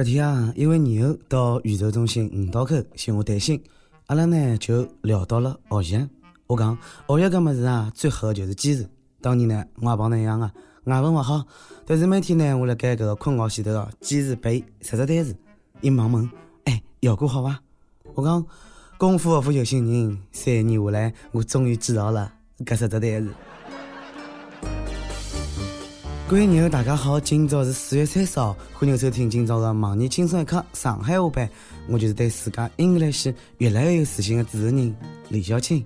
搿天啊，一位牛到宇宙中心五道口寻我谈心，阿拉呢就聊到了学习。我讲学习搿物事啊，最好就是坚持。当然呢，我也帮侬一样啊，外文勿好，但是每天呢，我辣盖搿个困觉前头哦，坚持背十只单词。伊忙问，哎，效果好伐？我讲功夫不负有心人，三年下来，我终于记牢了搿十只单词。各位朋友，大家好！今朝是四月三十号，欢迎收听今朝的盲人轻松一刻上海话版。我就是对自家 English 越来越有自信的主持人李小青。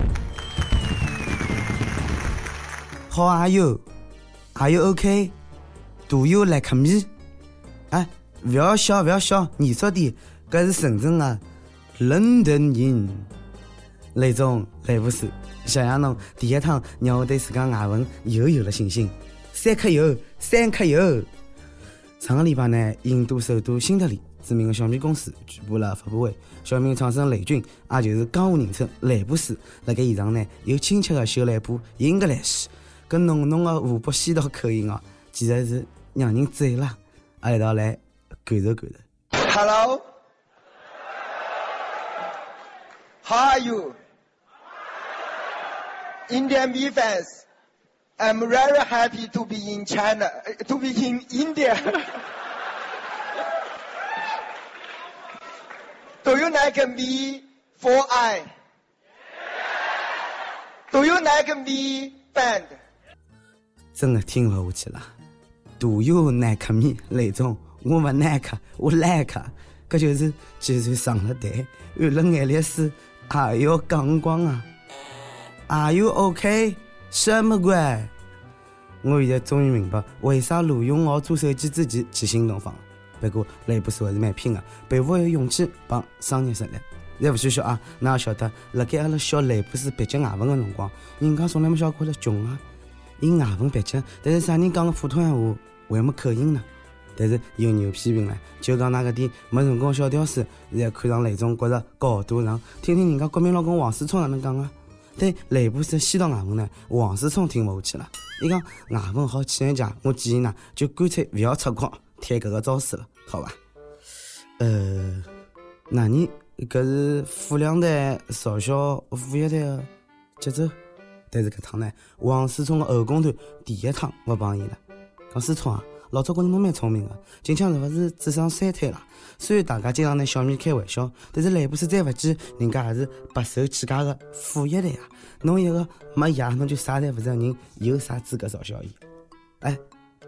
How are you? Are you okay? Do you like me? 哎，不要笑，不要笑，严肃点，搿是深圳啊伦敦人。雷总，雷博士，谢谢侬第一趟让我对自家外文又有了信心。三克油，三克油。上个礼拜呢，印度首都新德里知名的小米公司举办了发布会，小米创始人雷军，也就是江湖人称雷布斯，辣盖现场呢，又亲切的秀了一部 English，跟浓浓的湖北西道口音哦，简直是让人醉了。阿一道来感受感受。Hello，How are you？Indian B fans。I'm very happy to be in China, to be in India. Do you like me for I? Do you like me band? 真的听不下去了。Do you like me？雷总，我不 like，我 like，搿就是就算上了台，有了眼泪水还要讲光啊。Are you OK? 什么鬼？我现在终于明白为啥卢永浩做手机之前去新东方了。不过雷布斯还是蛮拼的，佩服有勇气帮商业实力。再不说说啊，哪也晓得，辣盖阿拉小雷布斯笔记外文的辰光，人家从来没笑过了穷啊。伊外文笔记，但是啥人讲个普通闲话还没口音呢？但是有人批评了，就讲那个点没成功小屌丝，现在看上雷总觉着高大上，听听人家国民老公王思聪哪能讲啊？对雷布斯西道外文呢，王思聪听不下去了。伊讲外文好气人家，我建议呢，就干脆不要出国贴搿个招式了，好吧？呃，那你搿是富两代嘲笑富一代的节奏，但是搿趟呢，王思聪的后宫团第一趟勿帮伊了。讲思聪啊，老早觉着侬蛮聪明的，近腔是勿是智商衰退了？虽然大家经常拿小米开玩笑，但是雷布斯再勿济，人家也是白手起家的富一代啊！侬一个没爷，侬就啥侪勿是人，有啥资格嘲笑伊？哎，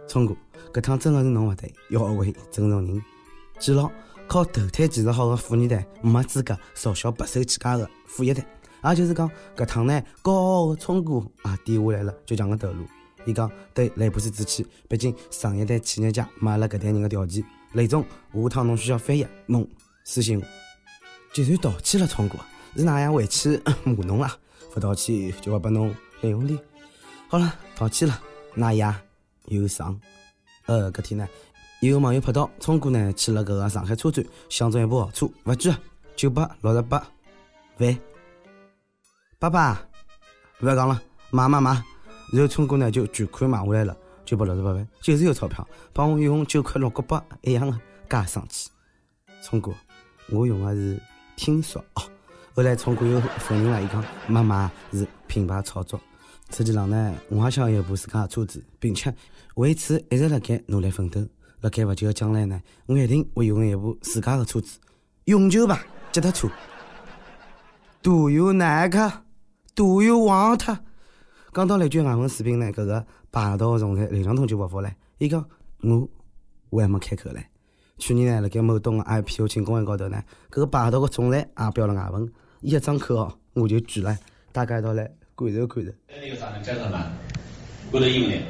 聪哥，搿趟真的是侬勿对，要学会尊重人。记牢，靠投胎技术好的富二代没资格嘲笑白手起家的富一代。也就是讲，搿趟呢，高傲的聪哥啊，点下来了就强个头颅。伊讲对雷布斯置气，毕竟上一代企业家没阿拉搿代人的条件。雷总，下趟侬需要翻译，侬私信我。就算道歉了，聪哥，是哪样回去骂侬了？勿道歉就会拨侬零用钿。好了，道歉了，那也有伤。呃，搿天呢，有网友拍到聪哥呢去了搿个上海车展，相中一部豪车，勿贵，九百六十八万。爸爸，勿要讲了，买买买！然后聪哥呢就全款买下来了。九百六十八万，就是有钞票，帮我用九块六角八一样的，介生气。聪哥，我用的是听说哦。后来聪哥又否认了，伊讲妈妈是品牌炒作。实际上呢，我也想有一部自家的车子，并且为此一直辣盖努力奋斗。辣盖勿久的将来呢，我一定会拥有一部自家的车子，永久牌，脚踏车。Do you like? Do you want? 讲到那句外文水平呢，搿个霸道总裁刘强东就勿服了，伊讲我我还没开口唻。去年呢，辣盖某东个 IPO 庆功宴高头呢，搿个霸道个总裁也表了外文，伊一张口哦，我就举了，大家一道来感受感受。Good evening.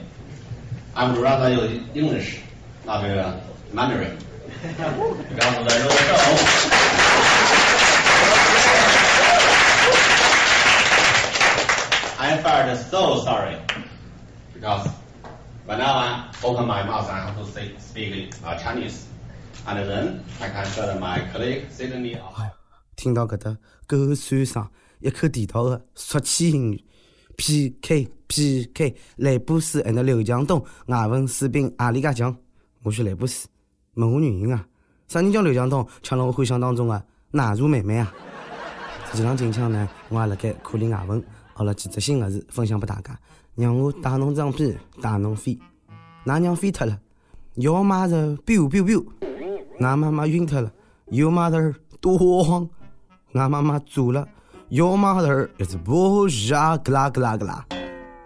I'm rather English, not Mandarin. 然后来说。I felt so sorry because when I open my mouth, I have to say, speak uh, Chinese, and then I can tell my colleague Sydney. 听到搿搭口酸声，一口地道的俗气英语，PK PK，雷布斯和那刘强东外文水平何里家强？我选雷布斯，问我原因啊？啥人叫刘强东抢了我幻想当中的奶茶妹妹啊？实际上，近腔呢，我也辣盖苦练外文好了几只新个字，分享拨大家，让我带侬张皮，带侬飞，㑚娘飞脱了，要妈子 biu biu biu，㑚妈妈晕脱了，your mother 多慌，㑚妈妈走了，your mother is 不傻格啦格啦格啦，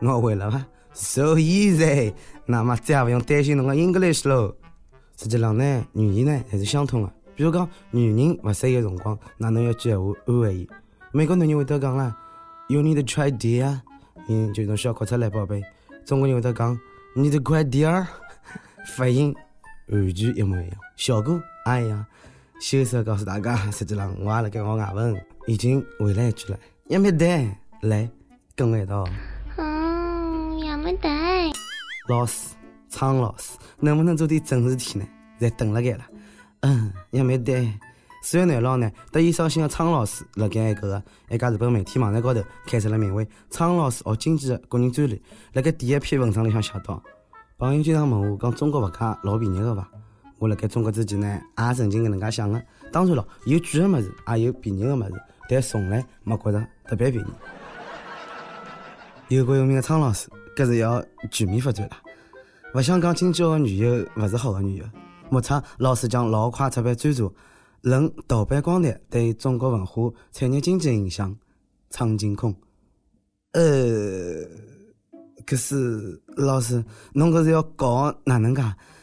我会了伐？So easy，那么再也勿用担心侬个 English 喽。实际上呢，语言呢还是相通的。比如讲，女人勿适意个辰光，那侬要句闲话安慰伊。美国男人会得讲啦，You need to try dear，嗯，就侬需要哭出来，宝贝。中国人会得讲，Need to cry dear，发音完全一模一样，效果也一样。羞涩告诉大家，实际上我也辣盖学外文，已经回来一句了。也没得，来跟我一道。嗯，也没得。老师，苍老师，能不能做点正事体呢？在等了该了。嗯，也没得。四月廿六呢，得意双馨的苍老师辣盖搿个一家日本媒体网站高头开设了名为“苍老师学经济”的个人专栏。辣盖第一篇文章里向写道：朋友经常问我讲中国物价老便宜个伐？我辣盖中国之前呢，也曾经搿能介想个。当然咯，有贵个物事，也有便宜个物事，但从来没觉着特别便宜。有个有名的苍老师，搿是要全面发展了。勿想讲经济学个女友勿是好个女友。目测老师将老快出版专著《论盗版光碟对中国文化产业经济影响》，苍井空。呃，可是老师，侬搿是要搞哪能介？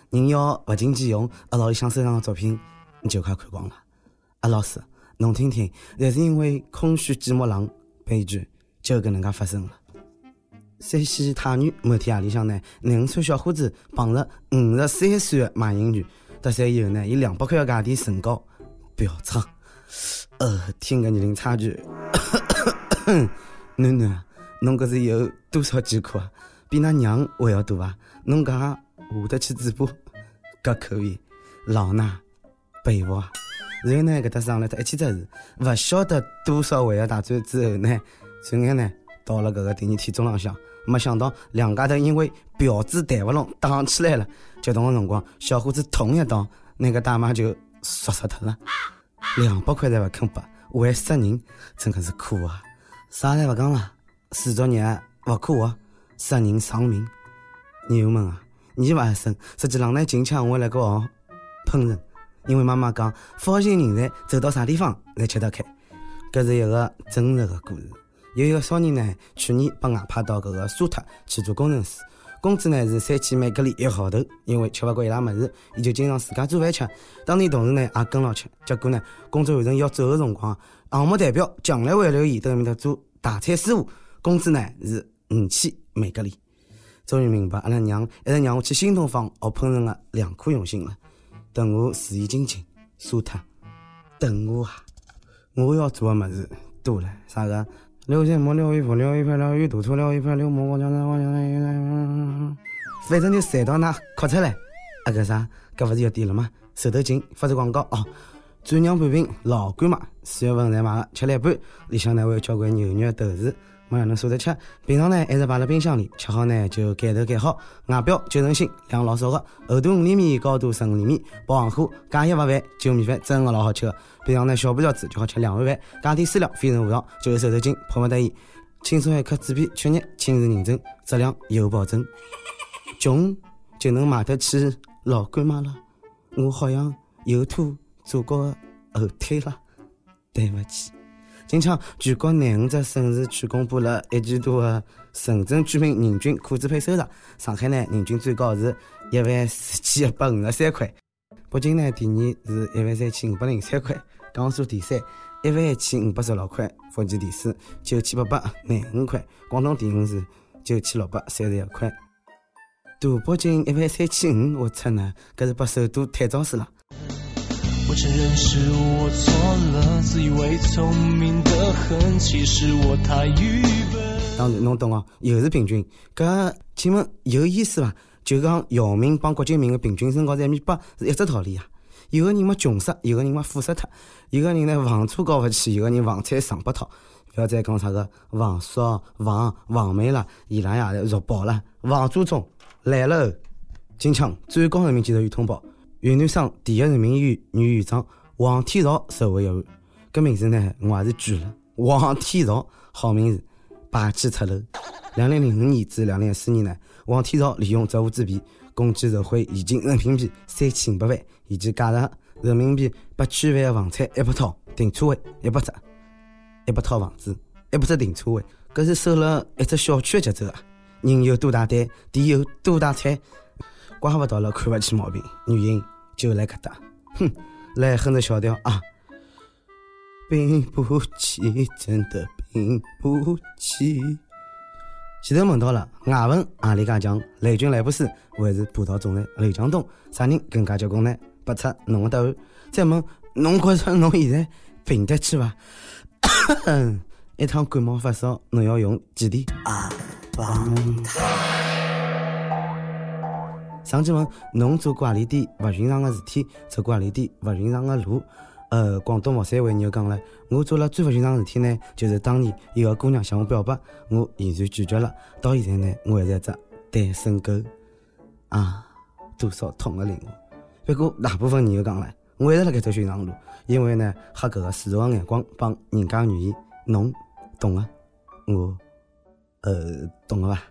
人要物尽其用，阿老里向收藏个作品你就快看光了。啊，老师，侬听听，侪是因为空虚寂寞冷，悲剧就搿能介发生了。山西太原某天夜里向呢，廿五岁小伙子碰着五十三岁的卖淫女，搭讪以后呢，以两百块的价钿成交，飙涨。呃，听个年龄差距，囡囡，侬搿是有多少艰苦啊？比㑚娘还要多啊？侬讲下得去嘴巴？搿口味，老衲佩服啊！然后呢，搿搭上来他一千只字，勿晓得多少回合大战之后呢，转眼呢，到了搿个第二天中浪向。没想到两家头因为嫖资谈勿拢，打起来了。激动个辰光，小伙子捅一刀，那个大妈就杀死脱了。两百块侪勿肯拨，还杀人，真个是苦啊！啥侪勿讲了，四作孽勿可活，杀人偿命。牛友们啊，你勿生，实际上呢，近腔我辣盖学烹饪，因为妈妈讲，富豪型人才走到啥地方侪吃得开，搿是一个真实个故事。有一个少年呢，去年被外派到搿个沙特去做工程师，工资呢是三千美格里一个号头。因为吃勿惯伊拉物事，伊就经常自家做饭吃。当地同事呢也跟牢吃。结果呢，工作完成要走个辰光，项目代表强烈挽留伊到埃面搭做大菜师傅，工资呢是五千美格里。终于明白阿拉娘一直让我去新东方学烹饪的良苦用心了。等我事业精进，沙特，等我啊！我要做个物事多了，啥个？刘心木、刘一福、刘一派、刘一多错，六一派、刘木，我讲我讲，反正就馋到那哭出来。啊，个啥？搿勿是要点了吗？手头紧，发个广告哦。转让半瓶老干妈，四月份才买的，吃了一半，里向呢还有交关牛肉豆豉，没让侬舍得吃。平常呢还是摆辣冰箱里，吃好呢就盖头盖好。外表九成新，量老少个，厚度五厘米，高度十五厘米，保温壶，加一勿烦，就米饭真个老好吃个。平常呢小半条子就好吃两碗饭，加点饲料，非诚勿扰，就是手头紧，迫不得已。轻松一刻纸皮，确认亲自认证，质量有保证。穷就能买得起老干妈了，我好像有拖祖国的后腿了，对不起。今朝全国廿五只省市区公布了一季度的城镇居民人均可支配收入，上海呢人均最高是一万四千一百五十三块，北京呢第二是一万三千五百零三块，江苏第三一万一千五百十六块，福建第四九千八百廿五块，广东第五是九千六百三十一块，大北京一万三千五，我操呢，搿是把首都太早死了。我承认是我错了，自以为聪明的很，其实我太愚笨。当然，侬懂哦，又是平均。搿请问有意思伐？就讲姚明帮郭敬明的平均身高是一米八，是一只道理呀。有个人嘛穷死，有个人嘛富死脱，有个人呢房车交勿起，有个人房产上不脱。不要再讲啥个房叔、房房妹了，伊拉呀弱爆了。房祖宗来了，金枪最高人民检察院通报。云南省第一人民医院女院长王天朝受贿一案。搿名字呢，我也是记了。王天朝，好名字，霸气侧漏。两零零五年至两零一四年呢，王天朝利用职务之便，共计受贿现金人民币三千五百万，以及价值人民币八千万的房产一百套、停车位一百只、一百套房子、一百只停车位，搿是守了一只小区的节奏啊！人有多大胆，地有多大产，怪不到了看不起毛病，原因就来搿搭。哼，来哼着小调啊！并不起，真的并不起。前头问到了外文阿里介强？雷军雷布斯，还是葡萄总裁刘强东？啥人更加结棍呢？拨出侬的答案。再问侬觉着侬现在病得起伐？一趟感冒发烧，侬要用几钿？啊，帮他。上期问侬做过阿里点勿寻常的事体？走过阿里点勿寻常的路？呃，广东佛山话又讲了，我做了最不寻常的事体呢，就是当年有个姑娘向我表白，我毅然拒绝了。到现在呢，我还是一只单身狗啊，多少痛的领悟。不过大部分人又讲了，我一直辣盖走寻常路，因为呢，黑搿个世俗的眼光帮人家愿意，侬懂啊？我呃懂了吧？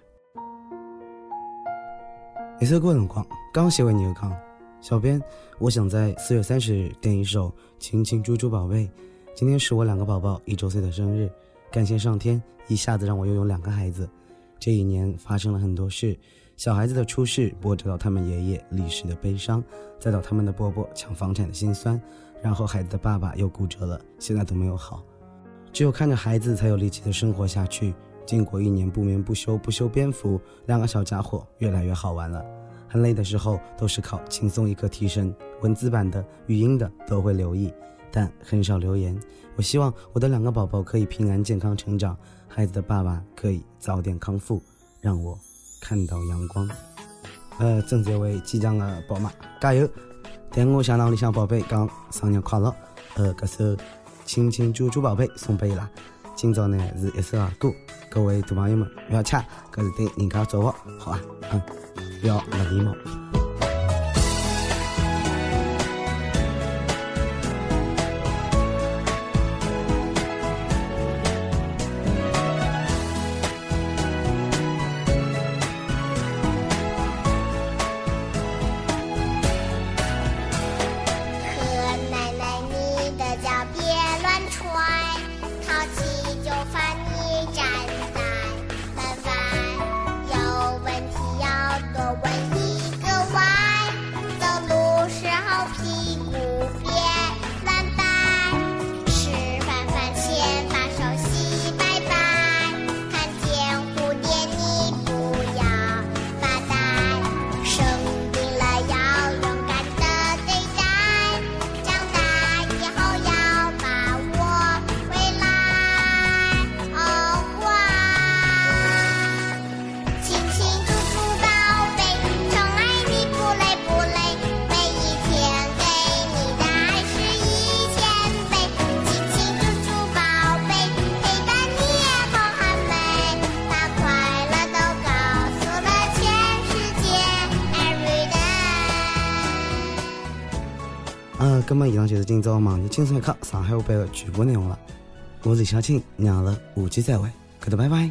一首歌的辰光，刚写完你又康。小编，我想在四月三十日点一首《亲亲猪猪宝贝》。今天是我两个宝宝一周岁的生日，感谢上天一下子让我拥有两个孩子。这一年发生了很多事，小孩子的出世波折到他们爷爷离世的悲伤，再到他们的伯伯抢房产的心酸，然后孩子的爸爸又骨折了，现在都没有好。只有看着孩子才有力气的生活下去。经过一年不眠不休不修边幅，两个小家伙越来越好玩了。很累的时候，都是靠轻松一刻提神。文字版的、语音的都会留意，但很少留言。我希望我的两个宝宝可以平安健康成长，孩子的爸爸可以早点康复，让我看到阳光。呃，正在为即将的宝妈加油！但我想让里向宝贝讲生日快乐。呃，这是《亲亲猪猪宝贝》送贝拉。今朝呢是一首儿歌，各位大朋友们不要抢，这是对人家祝福，好啊，嗯。要勿礼貌。那么以上就是今朝网易轻松一刻上海话版的全部内容了。我是小青，娘了，下期再会，哥的拜拜。